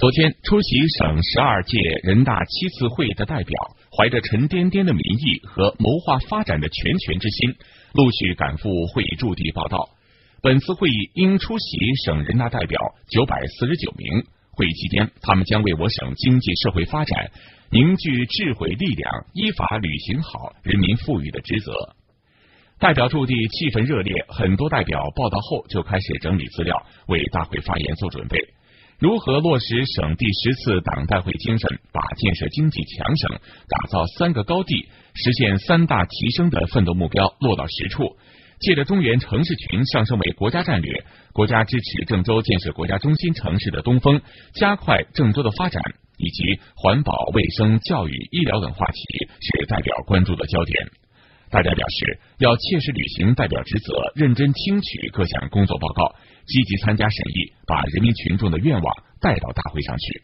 昨天出席省十二届人大七次会议的代表，怀着沉甸甸的民意和谋划发展的全权之心，陆续赶赴会议驻地报道。本次会议应出席省人大代表九百四十九名。会议期间，他们将为我省经济社会发展凝聚智慧力量，依法履行好人民赋予的职责。代表驻地气氛热烈，很多代表报道后就开始整理资料，为大会发言做准备。如何落实省第十次党代会精神，把建设经济强省、打造三个高地、实现三大提升的奋斗目标落到实处？借着中原城市群上升为国家战略，国家支持郑州建设国家中心城市的东风，加快郑州的发展，以及环保、卫生、教育、医疗等话题是代表关注的焦点。大家表示要切实履行代表职责，认真听取各项工作报告，积极参加审议，把人民群众的愿望带到大会上去。